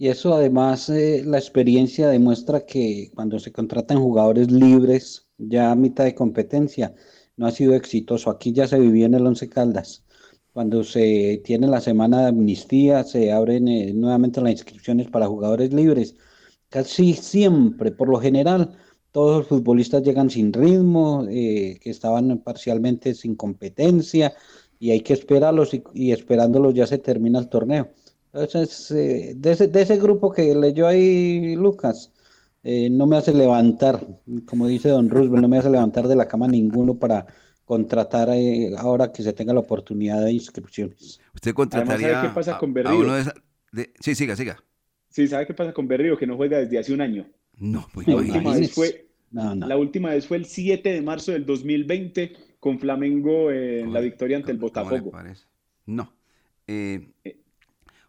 Y eso además, eh, la experiencia demuestra que cuando se contratan jugadores libres, ya a mitad de competencia, no ha sido exitoso. Aquí ya se vivió en el Once Caldas. Cuando se tiene la semana de amnistía, se abren eh, nuevamente las inscripciones para jugadores libres. Casi siempre, por lo general, todos los futbolistas llegan sin ritmo, eh, que estaban parcialmente sin competencia, y hay que esperarlos, y, y esperándolos ya se termina el torneo. Entonces, eh, de ese, de ese grupo que leyó ahí Lucas, eh, no me hace levantar, como dice Don Roosevelt, no me hace levantar de la cama ninguno para contratar eh, ahora que se tenga la oportunidad de inscripciones. Usted Además, contrataría ¿sabe qué pasa a- con a, Berrío? uno de esa- de- Sí, siga, siga. Sí, ¿sabe qué pasa con Berrío? Que no juega desde hace un año. No, pues La no, última vez fue, No, no. la última vez fue el 7 de marzo del 2020 con Flamengo en la victoria ante el ¿Cómo le Botafogo. parece? No. Eh,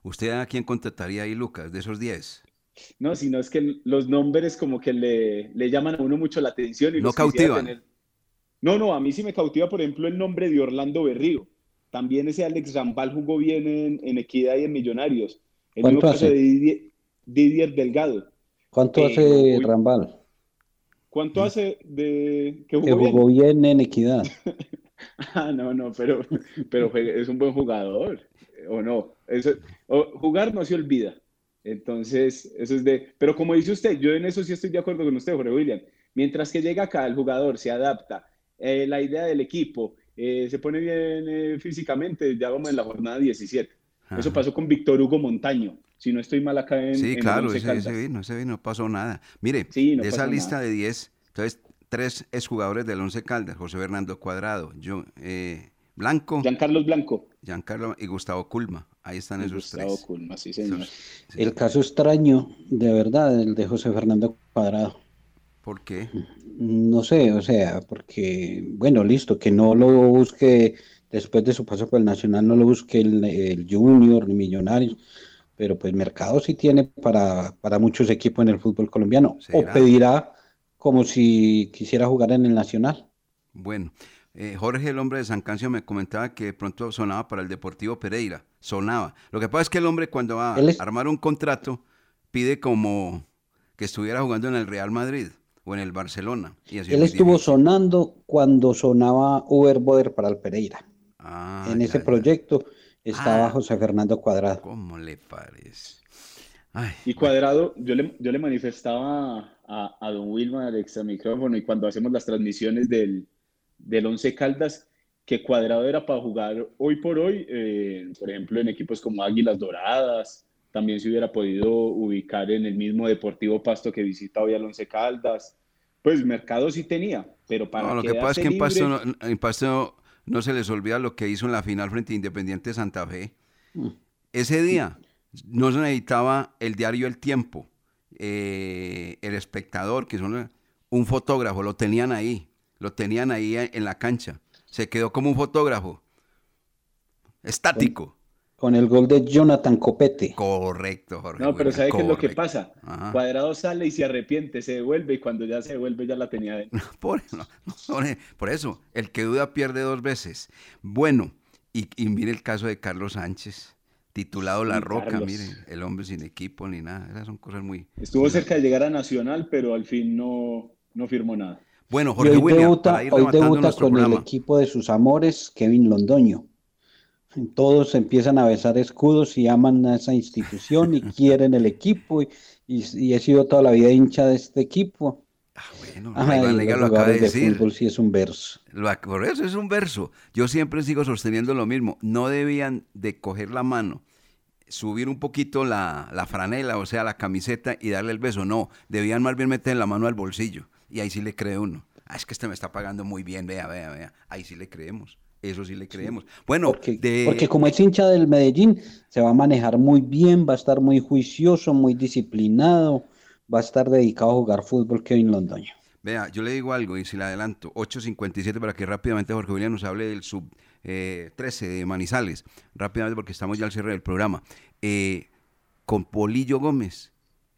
¿Usted a quién contrataría ahí, Lucas, de esos 10? No, sino es que los nombres como que le, le llaman a uno mucho la atención y No cautivan. tener. No, no, a mí sí me cautiva, por ejemplo, el nombre de Orlando Berrío. También ese Alex Rambal jugó bien en, en Equidad y en Millonarios. El mismo ¿Cuánto caso hace? de Didier, Didier Delgado. ¿Cuánto Pero, hace Rambal? ¿Cuánto hace de que Que jugó bien? jugó bien en Equidad. Ah, no, no, pero, pero es un buen jugador, ¿o no? Eso, jugar no se olvida. Entonces, eso es de... Pero como dice usted, yo en eso sí estoy de acuerdo con usted, Jorge William. Mientras que llega acá, el jugador se adapta, eh, la idea del equipo, eh, se pone bien eh, físicamente, ya vamos en la jornada 17. Eso pasó con Víctor Hugo Montaño. Si no estoy mal acá en, Sí, en claro, ese, ese vino, ese vino, no pasó nada. Mire, Sí, no de esa lista nada. de 10, entonces, tres exjugadores del Once Caldas, José Fernando Cuadrado, yo, eh, Blanco, Giancarlos Blanco. Giancarlo y Gustavo Culma. Ahí están esos tres. Culma, sí, señor. El caso extraño, de verdad, el de José Fernando Cuadrado. ¿Por qué? No sé, o sea, porque, bueno, listo, que no lo busque después de su paso por el Nacional, no lo busque el, el Junior ni Millonarios, pero pues mercado sí tiene para, para muchos equipos en el fútbol colombiano, o pedirá como si quisiera jugar en el Nacional. Bueno, eh, Jorge, el hombre de San Cancio, me comentaba que de pronto sonaba para el Deportivo Pereira. Sonaba. Lo que pasa es que el hombre cuando va a armar un contrato pide como que estuviera jugando en el Real Madrid o en el Barcelona. Y así Él estuvo difícil. sonando cuando sonaba Uber Boder para el Pereira. Ah, En ya, ese ya. proyecto estaba Ah. José Fernando Cuadrado. ¿Cómo le parece? Ay, Y Cuadrado, yo le, yo le manifestaba a, a don Wilma al extra micrófono y cuando hacemos las transmisiones del, del Once Caldas, que Cuadrado era para jugar hoy por hoy, eh, por ejemplo, en equipos como Águilas Doradas, también se hubiera podido ubicar en el mismo Deportivo Pasto que visita hoy al Once Caldas. Pues mercado sí tenía, pero para No, lo que pasa es que en Pasto, no, en Pasto no se les olvida lo que hizo en la final frente a Independiente Santa Fe. Ese día no se necesitaba el diario El Tiempo, eh, el espectador, que son un fotógrafo, lo tenían ahí, lo tenían ahí en la cancha. Se quedó como un fotógrafo, estático. Con el gol de Jonathan Copete. Correcto, Jorge. No, pero ¿sabe qué es lo que pasa? Ajá. Cuadrado sale y se arrepiente, se devuelve y cuando ya se devuelve ya la tenía dentro. Por, no, no, por- eso, el que duda pierde dos veces. Bueno, y, y mire el caso de Carlos Sánchez, titulado La Sí, Roca, Carlos. mire, el hombre sin equipo ni nada. Esas son cosas muy... Estuvo cerca de llegar a Nacional, pero al fin no, no firmó nada. Bueno, Y Jorge hoy William, debuta, hoy debuta con el equipo de sus amores, Kevin Londoño. Todos empiezan a besar escudos y aman a esa institución y quieren el equipo. Y, y- y he sido toda la vida hincha de este equipo. Bueno, Ajá, Iván Lega lo acaba de decir. fútbol sí es un verso. Lo Por eso es un verso. Yo siempre sigo sosteniendo lo mismo. No debían de coger la mano, subir un poquito la, la franela, o sea, la camiseta y darle el beso. No, debían más bien meter la mano al bolsillo. Y ahí sí le cree uno. Ah, es que este me está pagando muy bien, vea, vea, vea. Ahí sí le creemos. Eso sí le creemos. Bueno, de... Porque como es hincha del Medellín, se va a manejar muy bien, va a estar muy juicioso, muy disciplinado, va a estar dedicado a jugar fútbol Kevin Londoño. Vea, yo le digo algo y si le adelanto, 8.57 para que rápidamente Jorge William nos hable del sub 13 de Manizales, rápidamente porque estamos ya al cierre del programa. con Polillo Gómez,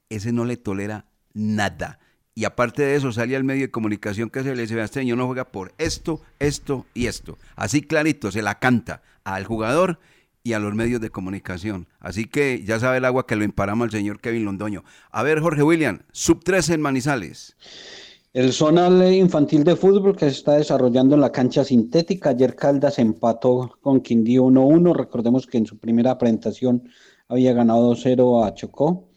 ese no le tolera nada. Y aparte de eso, sale al medio de comunicación que se le dice, este señor no juega por esto, esto y esto. Así clarito, se la canta al jugador y a los medios de comunicación. Así que ya sabe el agua que lo imparamos al señor Kevin Londoño. A ver, Jorge William, sub 13 en Manizales. El zonal infantil de fútbol que se está desarrollando en la cancha sintética. Ayer Caldas empató con Quindío 1-1. Recordemos que en su primera presentación había ganado 2-0 a Chocó.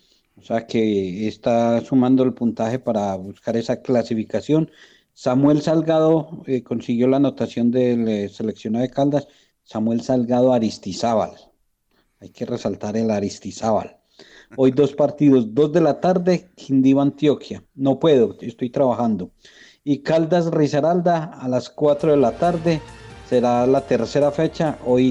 O sea que está sumando el puntaje para buscar esa clasificación. Samuel Salgado eh, consiguió la anotación del eh, seleccionado de Caldas. Samuel Salgado Aristizábal. Hay que resaltar el Aristizábal. Hoy dos partidos, dos de la tarde, Quindío Antioquia. No puedo, estoy trabajando. Y Caldas Risaralda a las 4 de la tarde será la tercera fecha. Hoy